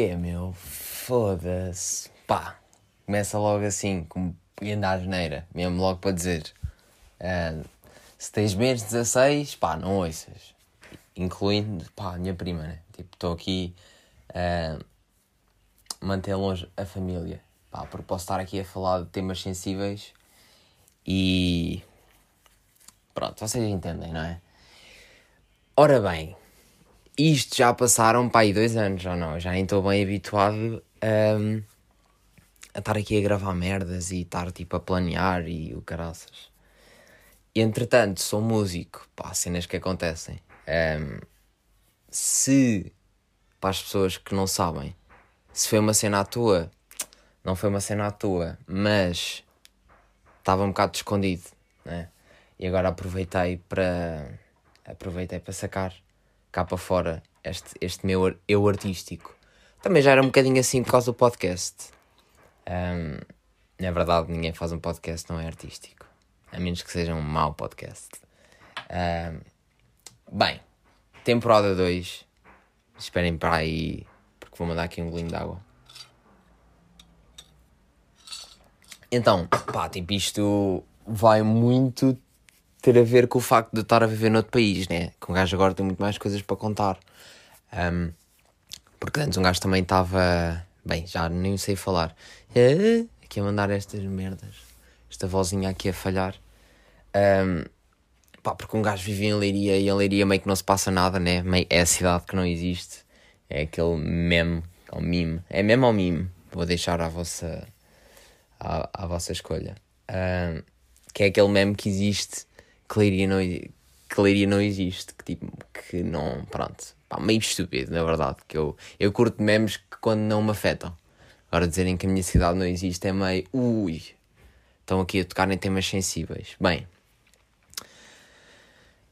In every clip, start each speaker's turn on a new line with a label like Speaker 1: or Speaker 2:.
Speaker 1: é, meu? Foda-se. Pá, começa logo assim, com pequena asneira, mesmo logo para dizer. Uh, se tens menos de 16, pá, não ouças. Incluindo, pá, a minha prima, né? Tipo, estou aqui a uh, manter longe a família. Pá, porque posso estar aqui a falar de temas sensíveis e. Pronto, vocês entendem, não é? Ora bem, isto já passaram para aí dois anos, já não? Já estou bem habituado a estar aqui a gravar merdas e estar tipo a planear e o caraças. E entretanto, sou músico, pá, cenas que acontecem. Um, se, para as pessoas que não sabem, se foi uma cena à toa, não foi uma cena à toa, mas estava um bocado escondido, né? E agora aproveitei para aproveitei para sacar cá para fora este, este meu eu artístico. Também já era um bocadinho assim por causa do podcast. Um, é verdade, ninguém faz um podcast não é artístico. A menos que seja um mau podcast. Um, bem, temporada 2. Esperem para aí, porque vou mandar aqui um golinho de água. Então, pá, tipo, isto vai muito ter a ver com o facto de estar a viver noutro país, né? Que um gajo agora tem muito mais coisas para contar. Um, porque antes um gajo também estava. Bem, já nem sei falar. É, aqui a mandar estas merdas. Esta vozinha aqui a falhar. Um, pá, porque um gajo vive em Leiria e em Leiria meio que não se passa nada, né? É a cidade que não existe. É aquele meme, ou mime. É meme ou mime? Vou deixar à vossa, à, à vossa escolha. Um, que é aquele meme que existe que Leiria não, que Leiria não existe, que tipo, que não, pronto, pá, meio estúpido, na verdade, que eu, eu curto memes que quando não me afetam. Agora dizerem que a minha cidade não existe é meio, ui, estão aqui a tocar em temas sensíveis. Bem,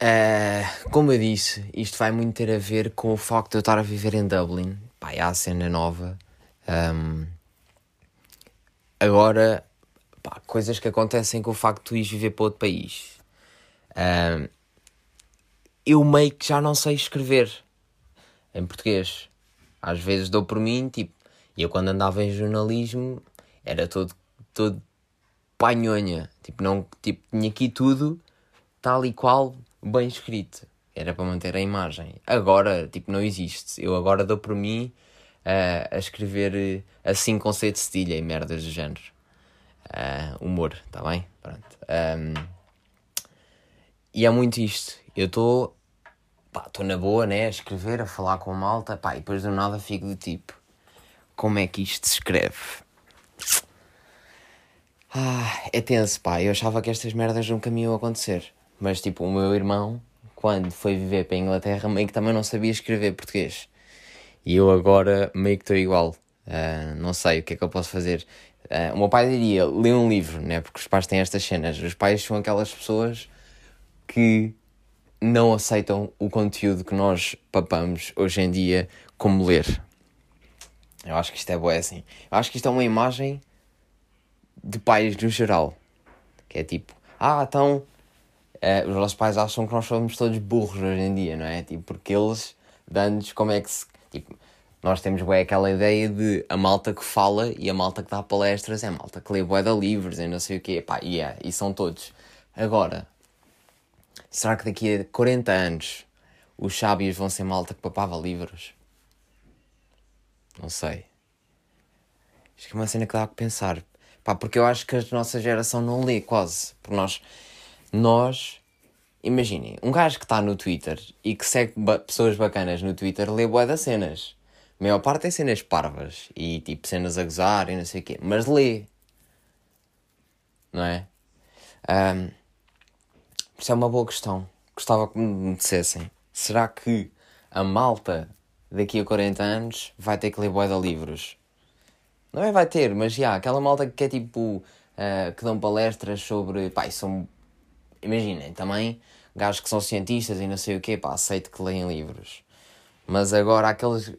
Speaker 1: uh, como eu disse, isto vai muito ter a ver com o facto de eu estar a viver em Dublin, pá, há a cena nova. Um, agora, pá, coisas que acontecem com o facto de tu ires viver para outro país eu meio que já não sei escrever em português. Às vezes dou por mim, tipo, eu quando andava em jornalismo era todo, todo panhonha. Tipo, não, tipo, tinha aqui tudo tal e qual bem escrito. Era para manter a imagem. Agora, tipo, não existe. Eu agora dou por mim uh, a escrever assim com C de cedilha e merdas do género. Uh, humor, tá bem? Pronto. Um, e é muito isto. Eu estou. Estou na boa, né? A escrever, a falar com malta, pá, e depois do nada fico do tipo: como é que isto se escreve? Ah, é tenso, pá. Eu achava que estas merdas nunca me iam acontecer. Mas, tipo, o meu irmão, quando foi viver para a Inglaterra, meio que também não sabia escrever português. E eu agora meio que estou igual. Uh, não sei o que é que eu posso fazer. Uh, o meu pai diria: lê um livro, né? Porque os pais têm estas cenas. Os pais são aquelas pessoas que não aceitam o conteúdo que nós papamos hoje em dia como ler. Eu acho que isto é boa assim. Eu acho que isto é uma imagem de pais no geral. Que é tipo, ah, então uh, os nossos pais acham que nós somos todos burros hoje em dia, não é? Tipo, porque eles dão-nos como é que se. Tipo, nós temos bem aquela ideia de a malta que fala e a malta que dá palestras é a malta que lê bué de livros e não sei o quê. Pá, e yeah, e são todos. Agora, Será que daqui a 40 anos os sábios vão ser malta que papava livros? Não sei. Acho que é uma cena que dá a pensar. Pá, porque eu acho que a nossa geração não lê quase. Porque nós. Nós. Imaginem, um gajo que está no Twitter e que segue ba pessoas bacanas no Twitter lê boé das cenas. A maior parte é cenas parvas e tipo cenas a gozar e não sei o quê. Mas lê. Não é? Um, isso é uma boa questão. Gostava que me dissessem. Será que a malta daqui a 40 anos vai ter que ler de livros? Não é vai ter, mas já, aquela malta que é tipo... Uh, que dão palestras sobre... Pá, são... Imaginem, também gajos que são cientistas e não sei o quê, pá, aceito que leem livros. Mas agora aqueles...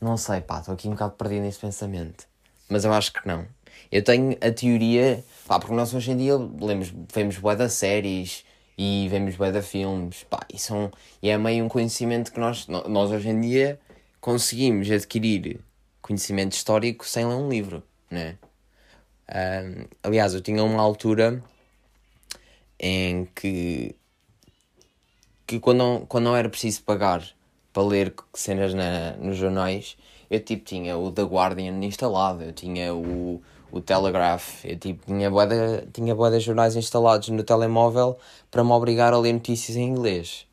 Speaker 1: Não sei, pá, estou aqui um bocado perdido nesse pensamento. Mas eu acho que não. Eu tenho a teoria... Pá, porque nós hoje em dia lemos, vemos de séries e vemos bué de filmes, pá, e, são, e é meio um conhecimento que nós, nós hoje em dia conseguimos adquirir conhecimento histórico sem ler um livro, né? Um, aliás, eu tinha uma altura em que, que quando, não, quando não era preciso pagar para ler cenas na, nos jornais, eu tipo tinha o The Guardian instalado, eu tinha o, o Telegraph, eu tipo tinha boa de, tinha boa de jornais instalados no telemóvel para me obrigar a ler notícias em inglês.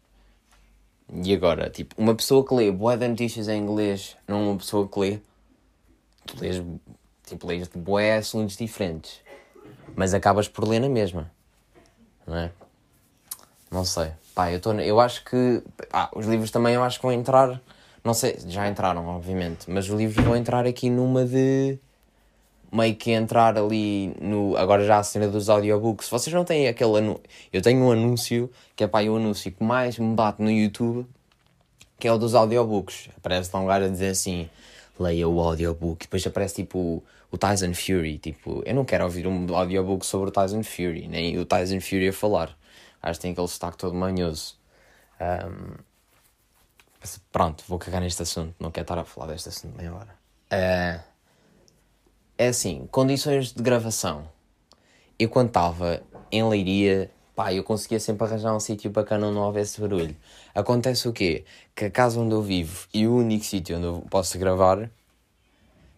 Speaker 1: E agora, tipo, uma pessoa que lê boa de notícias em inglês, não uma pessoa que lê, tu lês, tipo, lês de boé assuntos diferentes, mas acabas por ler na mesma, não é? Não sei, pá, eu, tô, eu acho que, ah, os livros também eu acho que vão entrar, não sei, já entraram, obviamente, mas os livros vão entrar aqui numa de meio que entrar ali no. Agora já a cena dos audiobooks. Vocês não têm aquele anúncio. Eu tenho um anúncio, que é pá, o anúncio que mais me bate no YouTube, que é o dos audiobooks. Aparece lá um gajo a dizer assim: leia o audiobook. Depois aparece tipo o Tyson Fury. Tipo, eu não quero ouvir um audiobook sobre o Tyson Fury, nem o Tyson Fury a falar. Acho que tem aquele sotaque todo manhoso. Um, pronto, vou cagar neste assunto. Não quero estar a falar deste assunto meia hora. Uh, é assim, condições de gravação. Eu quando estava em Leiria, pá, eu conseguia sempre arranjar um sítio bacana onde não houvesse barulho. Acontece o quê? Que a casa onde eu vivo e o único sítio onde eu posso gravar,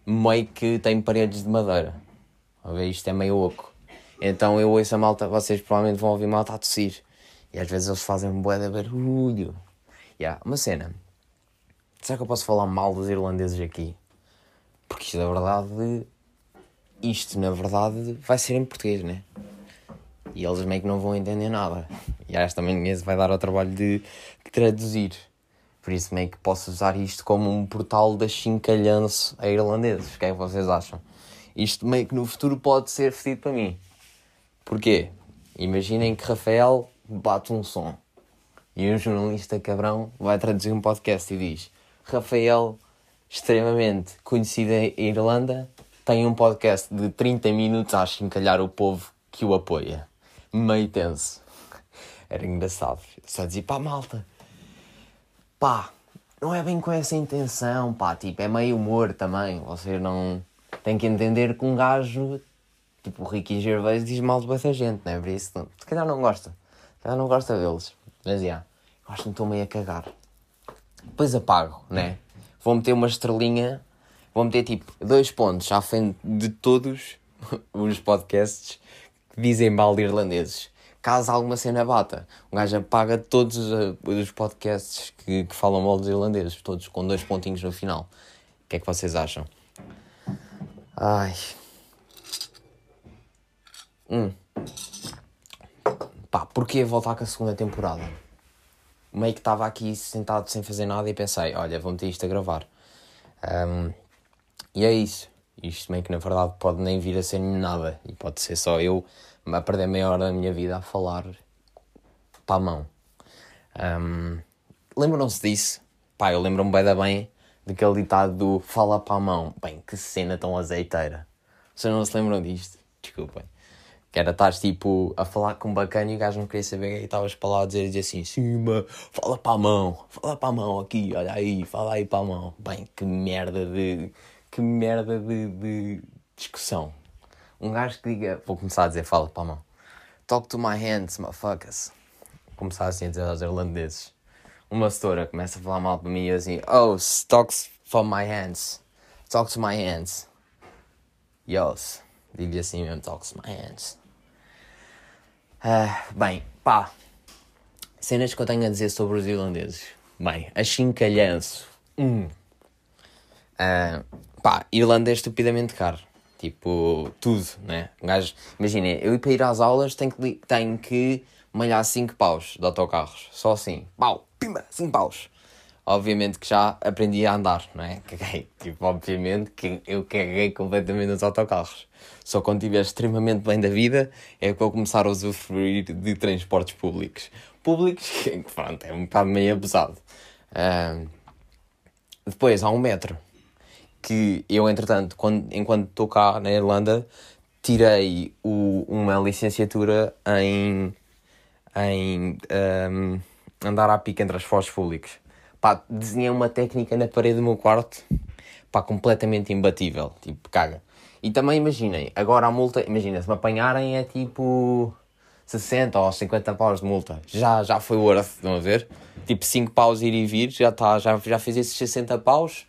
Speaker 1: meio que tem paredes de madeira. A ver, isto é meio oco. Então eu ouço a malta, vocês provavelmente vão ouvir malta a tossir. E às vezes eles fazem um bué de barulho. Yeah, uma cena. Será que eu posso falar mal dos irlandeses aqui? Porque isto é verdade isto na verdade vai ser em português, né? E eles meio que não vão entender nada. E acho também vai dar ao trabalho de, de, traduzir. Por isso meio que posso usar isto como um portal da chincalhanço a irlandeses. O que é que vocês acham? Isto meio que no futuro pode ser fedido para mim. Porquê? Imaginem que Rafael bate um som e um jornalista cabrão vai traduzir um podcast e diz Rafael, extremamente conhecido em Irlanda, tem um podcast de 30 minutos a chincalhar o povo que o apoia. Meio tenso. Era engraçado. Só dizia, pá, malta, pá, não é bem com essa intenção, pá, tipo, é meio humor também. Você não tem que entender que um gajo, tipo, o Ricky Gervais diz mal de muita gente, não é? Por isso, se calhar não gosta. Se calhar não gosta deles. Mas, já, yeah, acho que estou meio a cagar. Depois apago, né? Vou meter uma estrelinha vou meter tipo dois pontos à frente de todos os podcasts que dizem mal de irlandeses. Caso alguma cena bata, o gajo apaga todos os podcasts que, que falam mal dos irlandeses, todos com dois pontinhos no final. O que é que vocês acham? Ai. Hum. Pá, porquê voltar com a segunda temporada? Meio que estava aqui sentado sem fazer nada e pensei, olha, vou meter isto a gravar. Um, e é isso. Isto meio que na verdade pode nem vir a ser nada. E pode ser só eu a perder meia hora da minha vida a falar para a mão. Um, Lembram-se disso? Pá, eu lembro-me bem da bem daquele ditado do fala para a mão. Bem, que cena tão azeiteira. Vocês não se lembram disto? Desculpem. Que era estar tipo a falar com um bacana e o gajo não queria saber e estavas para lá a dizer, dizer assim: cima, fala para a mão, fala para a mão aqui, olha aí, fala aí para a mão. Bem, que merda de que merda de, de discussão. Um gajo que diga, vou começar a dizer, fala para a mão. Talk to my hands, motherfuckers. Começar assim a dizer aos irlandeses. Uma setora começa a falar mal para mim e eu assim, oh, talks for my hands. Talk to my hands. Yos. Digo-lhe assim mesmo, talks to my hands. Uh, bem, pá. Cenas que eu tenho a dizer sobre os irlandeses. Bem, achincalhanço. Hum. Uh, Pá, Irlanda é estupidamente caro. Tipo, tudo, né? Um gajo, imaginem, eu ir para ir às aulas tenho que, tenho que malhar 5 paus de autocarros. Só assim. Pau, pimba, 5 paus. Obviamente que já aprendi a andar, não é? Caguei. Tipo, obviamente que eu caguei completamente nos autocarros. Só quando estiver extremamente bem da vida é que vou começar a usufruir de transportes públicos. Públicos, pronto, é um bocado meio abusado. Depois há um metro que eu, entretanto, quando, enquanto estou cá na Irlanda, tirei o, uma licenciatura em, em um, andar à pica entre as fotos públicos. Pá, desenhei uma técnica na parede do meu quarto. pá, completamente imbatível. Tipo, caga. E também imaginem, agora a multa, imagina, se me apanharem é tipo 60 ou 50 paus de multa. Já, já foi worth, estão a ver? Tipo 5 paus ir e vir, já, tá, já, já fiz esses 60 paus,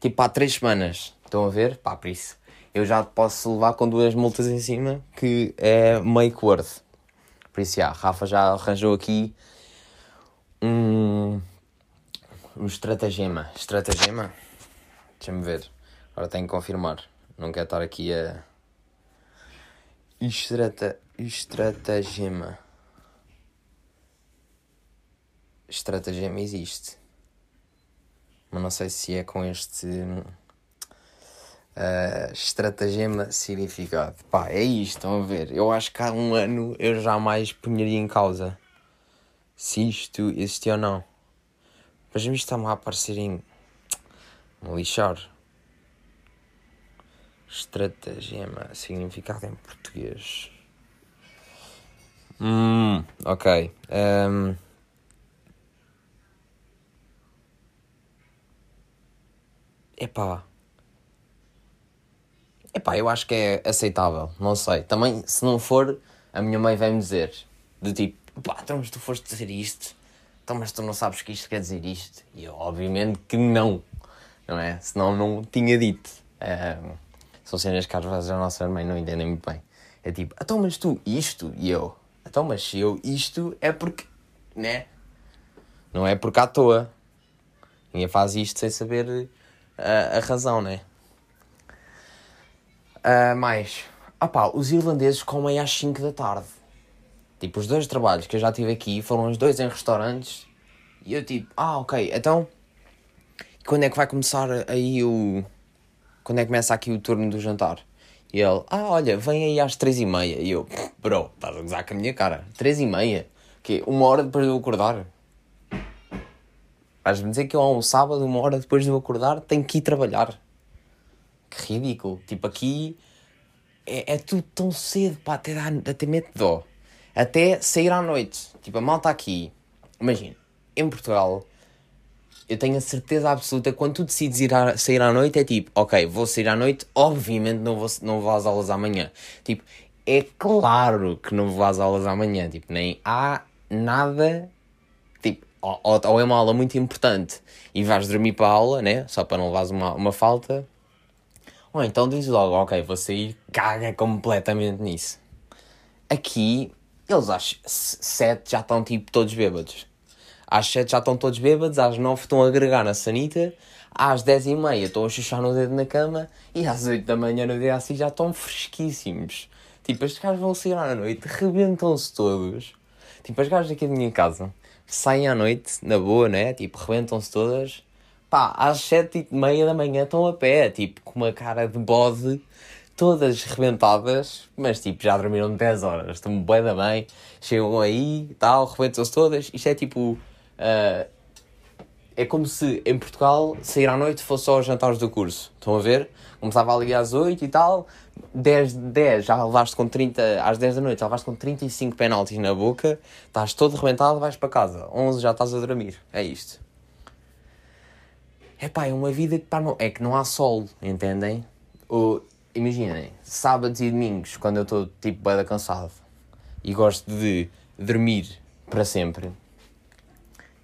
Speaker 1: tipo há 3 semanas. Estão a ver? Pá, por isso. Eu já posso levar com duas multas em cima, que é make worth. Por isso, já, Rafa já arranjou aqui um, um estratagema. Estratagema? Deixa-me ver. Agora tenho que confirmar. Não quero estar aqui a. Estrata... Estratagema. Estratagema existe. Mas não sei se é com este. Uh, estratagema significado. Pá, é isto, estão a ver? Eu acho que há um ano eu jamais punharia em causa se isto existiu ou não. Mas isto está-me a aparecer em. Me lixar. Estratagema, significado em português. Hum, ok. Um... Epá. Epá, eu acho que é aceitável, não sei. Também, se não for, a minha mãe vai-me dizer, de tipo, pá, então mas tu foste dizer isto, então mas tu não sabes que isto quer dizer isto. E eu, obviamente que não, não é? Senão não tinha dito. São cenas que às vezes a nossa mãe não entendem muito bem. É tipo, então mas tu isto? E eu, então mas se eu isto é porque, né? Não é porque à toa. Ninguém faz isto sem saber a razão, né? Uh, mais, ah pá, os irlandeses comem às 5 da tarde. Tipo, os dois trabalhos que eu já tive aqui foram os dois em restaurantes. E eu tipo, ah, ok, então. Quando é que vai começar aí o. Quando é que começa aqui o turno do jantar? E ele, ah, olha, vem aí às três e meia. E eu, bro, estás a gozar com a minha cara. Três e meia? Que Uma hora depois de eu acordar? Vais-me dizer que eu, um sábado, uma hora depois de eu acordar, tenho que ir trabalhar. Que ridículo. Tipo, aqui é, é tudo tão cedo, pá, até, dá, até mete dó. Até sair à noite. Tipo, a malta aqui. Imagina, em Portugal, eu tenho a certeza absoluta quando tu decides ir a, sair à noite, é tipo, ok, vou sair à noite, obviamente não vou, não vou às aulas amanhã. Tipo, é claro que não vou às aulas amanhã. Tipo, nem há nada. Ou, ou é uma aula muito importante e vais dormir para a aula, né? Só para não levares uma, uma falta ou então diz logo, ok, vou sair, caga completamente nisso. Aqui, eles às 7 já estão tipo todos bêbados. Às 7 já estão todos bêbados, às 9 estão a agregar na sanita, às 10 e meia estão a chuchar no dedo na cama e às 8 da manhã no dia assim já estão fresquíssimos. Tipo, estes gajos vão sair à noite, rebentam-se todos. Tipo, as gajas aqui da minha casa saem à noite, na boa, né? Tipo, rebentam-se todas. Pá, às sete e meia da manhã estão a pé, tipo, com uma cara de bode, todas rebentadas, mas tipo, já dormiram 10 horas, estão bem da bem, chegam aí e tal, rebentam-se todas, isto é tipo, uh, é como se em Portugal sair à noite fosse só os jantares do curso, estão a ver? Começava ali às 8 e tal, 10, 10 já levaste com 30, às 10 da noite já levaste com 35 penaltis na boca, estás todo rebentado, vais para casa, 11 já estás a dormir, é isto. É pá, é uma vida que pá, não, é que não há sol, entendem? Ou, imaginem, sábados e domingos, quando eu estou tipo bem cansado e gosto de dormir para sempre,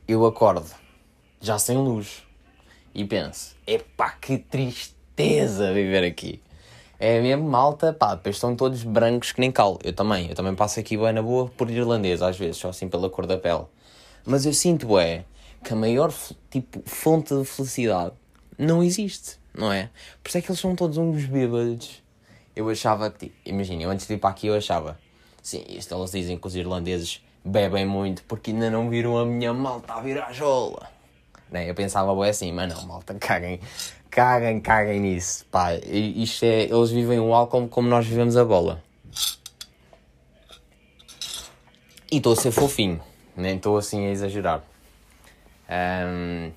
Speaker 1: eu acordo já sem luz e penso, epá, que tristeza viver aqui. É mesmo malta, pá, depois estão todos brancos que nem cal. Eu também, eu também passo aqui bem na boa por irlandês às vezes, só assim pela cor da pele. Mas eu sinto, é, que a maior tipo, fonte de felicidade não existe, não é? Por isso é que eles são todos uns bêbados. Eu achava tipo, imagina, eu antes de ir para aqui eu achava, sim, isto eles dizem que os irlandeses bebem muito porque ainda não viram a minha malta a virar jola. Né? Eu pensava, bem assim, mas não, malta, caguem, caguem, caguem nisso. Pá, isto é, eles vivem o álcool como nós vivemos a bola. E estou a ser fofinho, nem estou assim a exagerar. Um,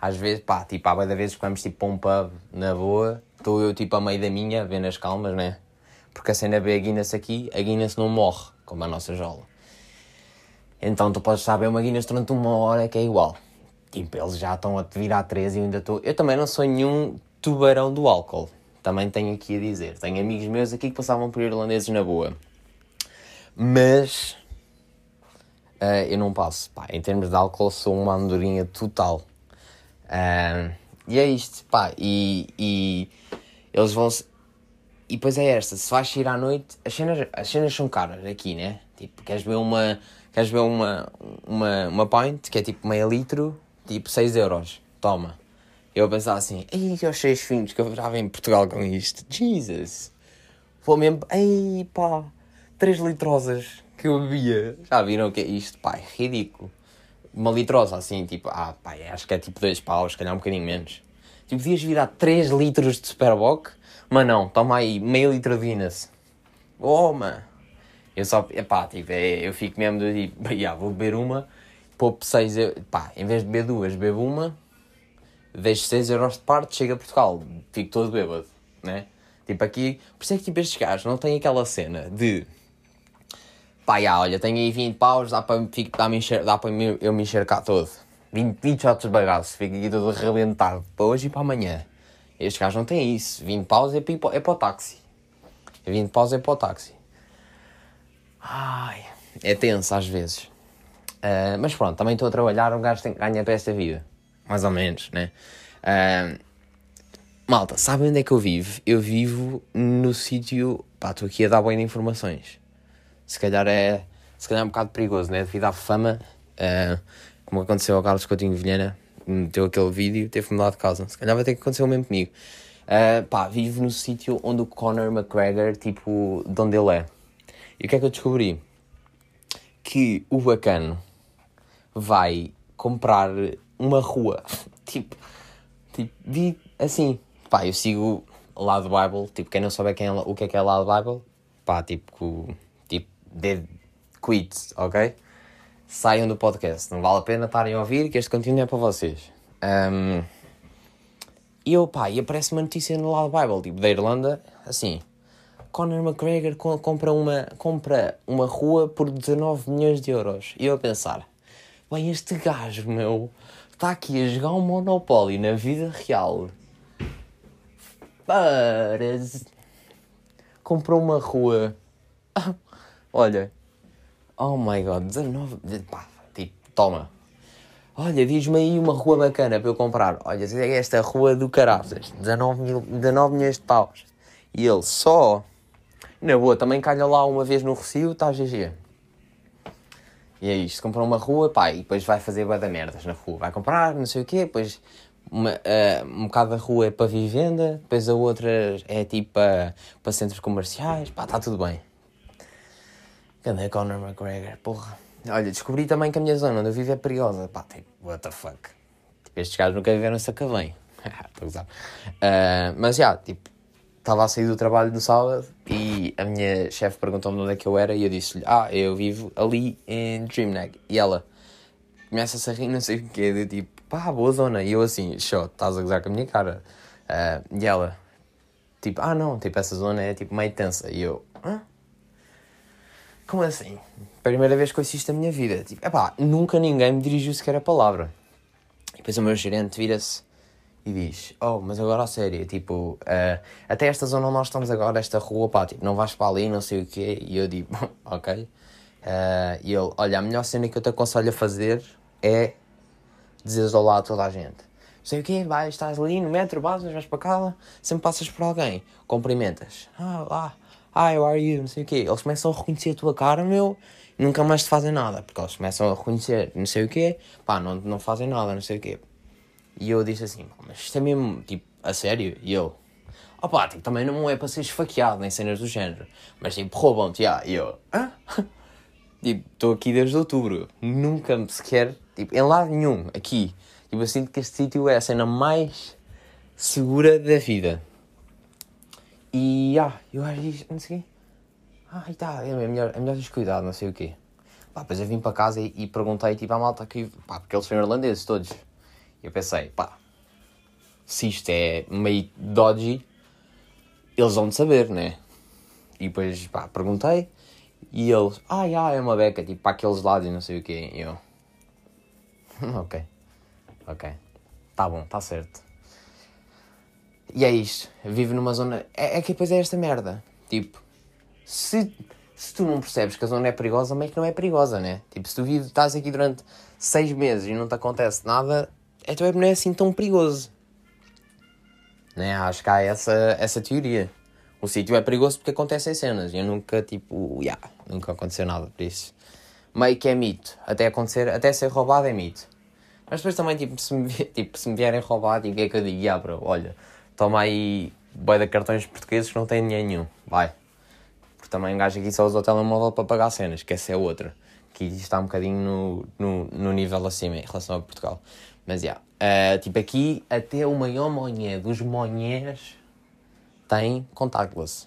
Speaker 1: às vezes, pá, tipo, há várias vezes que vamos tipo para um pub na boa, estou eu tipo a meio da minha, vendo as calmas, né? Porque a cena vê a Guinness aqui, a Guinness não morre, como a nossa jola. Então tu podes saber uma Guinness durante uma hora que é igual. Tipo, eles já estão a virar 13 e eu ainda estou. Eu também não sou nenhum tubarão do álcool. Também tenho aqui a dizer. Tenho amigos meus aqui que passavam por irlandeses na boa. Mas. Uh, eu não passo. Pá, em termos de álcool, sou uma andorinha total. Uh, e é isto, pá. E, e eles vão. -se... E depois é esta: se vais sair à noite, as cenas, as cenas são caras aqui, né? Tipo, queres ver uma. Queres ver uma, uma, uma pint, que é tipo meio litro, tipo 6 euros. Toma. Eu a pensar assim, ei, os seis fins que eu venho em Portugal com isto. Jesus. Vou mesmo, ei pá, 3 litrosas que eu bebia. Já viram o que é isto? Pá, é ridículo. Uma litrosa assim, tipo, ah, pá, acho que é tipo 2 paus, se calhar um bocadinho menos. Tipo, podias virar 3 litros de Superboc, mas não, toma aí meio litro de Guinness. Oh, mano. Eu só, pá, tipo, é, eu fico mesmo do tipo, yeah, vou beber uma, poupo 6 pá, em vez de beber duas, bebo uma deixo 6 euros de parte, chego a Portugal, fico todo bêbado, né? Tipo aqui, por isso é que tipo estes gajos não têm aquela cena de pá, já, olha, tenho aí 20 paus, dá para, dá, dá eu me enxergar todo. 20, 20 shots de bagaço, fico aqui todo arrebentado para hoje e para amanhã. Estes gajos não têm isso. 20 paus é para, é para o táxi. 20 paus é para o táxi. Ai, é tenso às vezes. Uh, mas pronto, também estou a trabalhar, um gajo tem que ganhar para esta vida mais ou menos, né? Uh, malta, sabem onde é que eu vivo? Eu vivo no sítio. Pá, estou aqui a dar bem de informações. Se calhar é. Se calhar é um bocado perigoso, né? Devido à fama, uh, como aconteceu ao Carlos Coutinho Vilhena, meteu aquele vídeo, teve que mudar de casa. Se calhar vai ter que acontecer o mesmo comigo. Uh, pá, vivo no sítio onde o Conor McGregor, tipo, de onde ele é. E o que é que eu descobri? Que o bacano vai comprar uma rua. tipo, tipo, vi assim, pá, eu sigo do Bible, tipo, quem não souber quem é, o que é que é do Bible, pá, tipo, tipo, dead quits, ok? Saiam do podcast, não vale a pena estarem a ouvir, que este conteúdo é para vocês. Um, e eu, pá, e aparece uma notícia no lado Bible, tipo, da Irlanda, assim, Conor McGregor compra uma, compra uma rua por 19 milhões de euros. E eu a pensar, bem, este gajo, meu, está aqui a jogar um Monopoly na vida real para. Comprou uma rua. Olha. Oh my god, 19. Pá, tipo, toma. Olha, diz-me aí uma rua bacana para eu comprar. Olha, esta rua do Caraças, 19, mil, 19 milhões de paus. E ele só. Na boa, também calha lá uma vez no Recio, está GG. E é isto, compra uma rua, pá, e depois vai fazer bué da merdas na rua. Vai comprar, não sei o quê, depois uma, uh, um bocado da rua é para vivenda, depois a outra é tipo para, para centros comerciais, pá, está tudo bem. Cadê Conor McGregor? Porra. Olha, descobri também que a minha zona onde eu vivo é perigosa, pá, tipo, what the fuck. Tipo, estes gajos nunca viveram Sacavém. Estou a usar. Uh, mas já, tipo, estava a sair do trabalho no sábado e a minha chefe perguntou-me onde é que eu era e eu disse-lhe, ah, eu vivo ali em Dreamnag. E ela começa-se a rir, não sei o quê, de tipo, pá, boa zona. E eu assim, show, estás a gozar com a minha cara. Uh, e ela, tipo, ah não, tipo, essa zona é tipo meio tensa. E eu, hã? Como assim? Primeira vez que eu assisto a minha vida. Tipo, epá, nunca ninguém me dirigiu sequer a palavra. E depois o meu gerente vira-se e diz: Oh, mas agora a sério, tipo, uh, até esta zona onde nós estamos agora, esta rua, pá, tipo, não vais para ali, não sei o quê. E eu digo: Ok. Uh, e ele: Olha, a melhor cena que eu te aconselho a fazer é dizeres olá a toda a gente. Não sei o quê, vais, estás ali no metro, basas, vais para cá, sempre passas por alguém, cumprimentas. Ah, lá, hi, how are you? Não sei o quê. Eles começam a reconhecer a tua cara, meu, nunca mais te fazem nada, porque eles começam a reconhecer não sei o quê, pá, não, não fazem nada, não sei o quê. E eu disse assim, mas isto é mesmo, tipo, a sério? E ele, opá, tipo, também não é para ser esfaqueado nem cenas do género, mas tipo, roubam-te, já. E eu, hã? tipo, estou aqui desde outubro, nunca sequer, tipo, em lado nenhum, aqui. Tipo, eu sinto que este sítio é a cena mais segura da vida. E, ah, eu acho que, não sei o quê. Ah, e tá, é melhor, é melhor teres não sei o quê. Pá, depois eu vim para casa e, e perguntei, tipo, à malta aqui, pá, porque eles são irlandeses todos. Eu pensei, pá, se isto é meio dodgy, eles vão de saber, né? E depois, pá, perguntei e eles, ah, yeah, é uma beca, tipo, para aqueles lados e não sei o quê. E eu, ok. Ok. Tá bom, tá certo. E é isto. Vivo numa zona. É, é que depois é esta merda. Tipo, se, se tu não percebes que a zona é perigosa, meio que não é perigosa, né? Tipo, se tu vives, estás aqui durante seis meses e não te acontece nada, então não é assim tão perigoso. Né? Acho que há essa, essa teoria. O sítio é perigoso porque acontecem cenas. Eu nunca, tipo, yeah, nunca aconteceu nada por isso. Meio que é mito. Até acontecer, até ser roubado é mito. Mas depois também, tipo, se me, tipo, se me vierem roubar, tipo, o que é que eu digo? Yeah, bro, olha, toma aí boi de cartões portugueses que não tem dinheiro nenhum. Vai. Porque também um gajo aqui só usa o telemóvel para pagar cenas, que essa é outra. Que está um bocadinho no, no, no nível acima em relação a Portugal. Mas, já. Yeah. Uh, tipo, aqui até o maior monhé dos monhés tem contactless.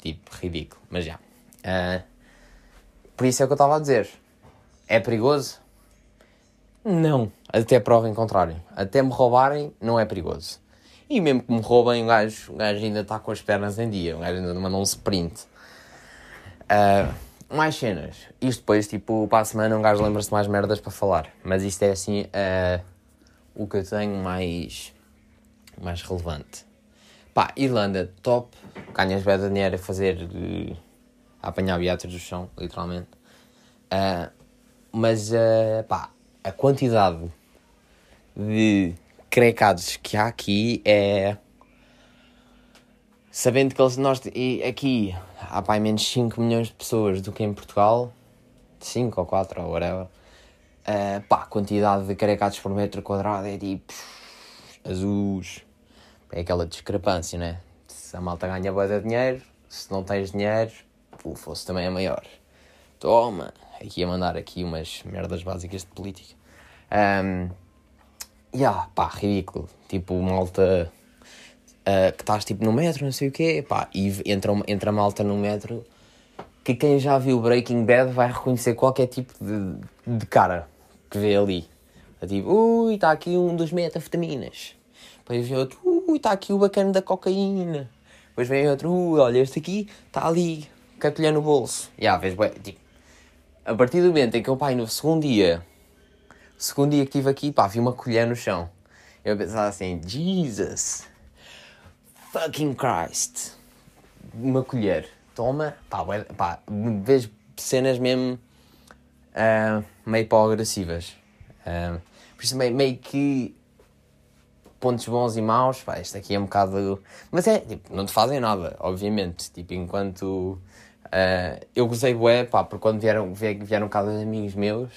Speaker 1: Tipo, ridículo. Mas, já. Yeah. Uh, por isso é o que eu estava a dizer. É perigoso? Não. Até prova em contrário. Até me roubarem, não é perigoso. E mesmo que me roubem, o gajo, o gajo ainda está com as pernas em dia. O gajo ainda manda um sprint. Uh, mais cenas. Isto depois, tipo, para a semana um gajo lembra-se mais merdas para falar. Mas isto é assim uh, o que eu tenho mais, mais relevante. Pá, Irlanda, top. Ganhas bem dinheiro a fazer. De, a apanhar beatas do chão, literalmente. Uh, mas, uh, pá, a quantidade de crecados que há aqui é. Sabendo que eles, nós, aqui há pá, menos 5 milhões de pessoas do que em Portugal, 5 ou 4 ou whatever, uh, pá, a quantidade de carecados por metro quadrado é tipo. azuis. É aquela discrepância, né? Se a malta ganha boa de dinheiro, se não tens dinheiro, o fosse também é maior. Toma! Aqui a mandar aqui umas merdas básicas de política. Um, yeah, pá, ridículo. Tipo, malta uh, que estás tipo no metro, não sei o quê, pá, e entra, entra malta no metro que quem já viu Breaking Bad vai reconhecer qualquer tipo de, de cara que vê ali. É tipo, ui, está aqui um dos metafetaminas. Depois vem outro, ui, está aqui o bacana da cocaína. Depois vem outro, ui, olha, este aqui está ali, colher no bolso. E yeah, vês, tipo, a partir do momento em que o pai no segundo dia segundo dia que estive aqui, pá, vi uma colher no chão. Eu pensava assim, Jesus, fucking Christ. Uma colher, toma, pá, pá vejo cenas mesmo uh, meio pau agressivas. Uh, por isso meio, meio que pontos bons e maus, pá, isto aqui é um bocado. Mas é, tipo, não te fazem nada, obviamente. Tipo, enquanto. Uh, eu gozei bué, pá, porque quando vieram, vieram cá dois amigos meus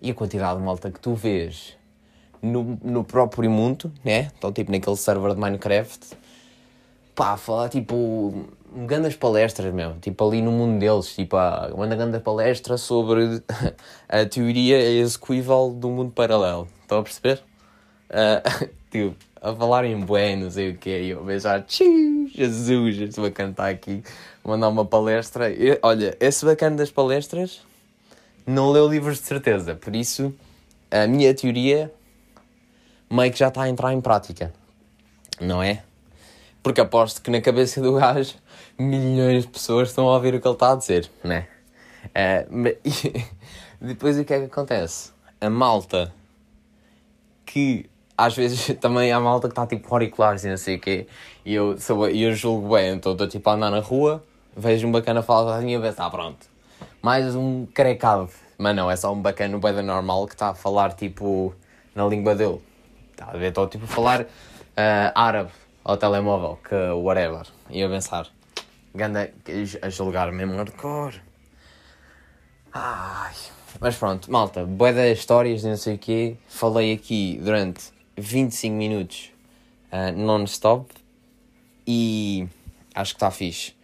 Speaker 1: e a quantidade de malta que tu vês no, no próprio mundo, né? Então, tipo, naquele server de Minecraft, pá, falar tipo grandes palestras, meu, tipo ali no mundo deles, tipo, uma grande palestra sobre a teoria execuível do mundo paralelo. Estão a perceber? Uh, tipo, a falar em bué, não sei o que, e eu ah, Jesus, estou a cantar aqui, mandar uma palestra. E, olha, esse bacana das palestras não leu livros de certeza, por isso a minha teoria meio que já está a entrar em prática, não é? Porque aposto que na cabeça do gajo milhões de pessoas estão a ouvir o que ele está a dizer, né? Uh, depois o que é que acontece? A malta que às vezes também há malta que está tipo auriculares e não sei o quê, e eu, sou, eu julgo bem, então estou tipo a andar na rua, vejo um bacana falar e penso, ah pronto, mais um carecado. Mas não, é só um bacana bem normal que está a falar tipo na língua dele. Está a ver? Estou tipo a falar uh, árabe ao telemóvel, que whatever. E a pensar, ganda a julgar mesmo hardcore. Ai. Mas pronto, malta, boa das histórias, não sei o quê. Falei aqui durante 25 minutos uh, non-stop e acho que está fixe.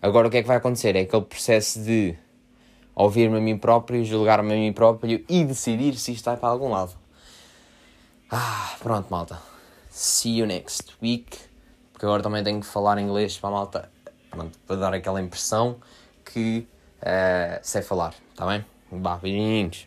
Speaker 1: Agora o que é que vai acontecer? É aquele processo de ouvir-me a mim próprio, julgar-me a mim próprio e decidir se isto vai para algum lado. Ah, pronto, malta. See you next week. Porque agora também tenho que falar inglês para a malta. Para dar aquela impressão que uh, sei falar, está bem? Bah, beijinhos.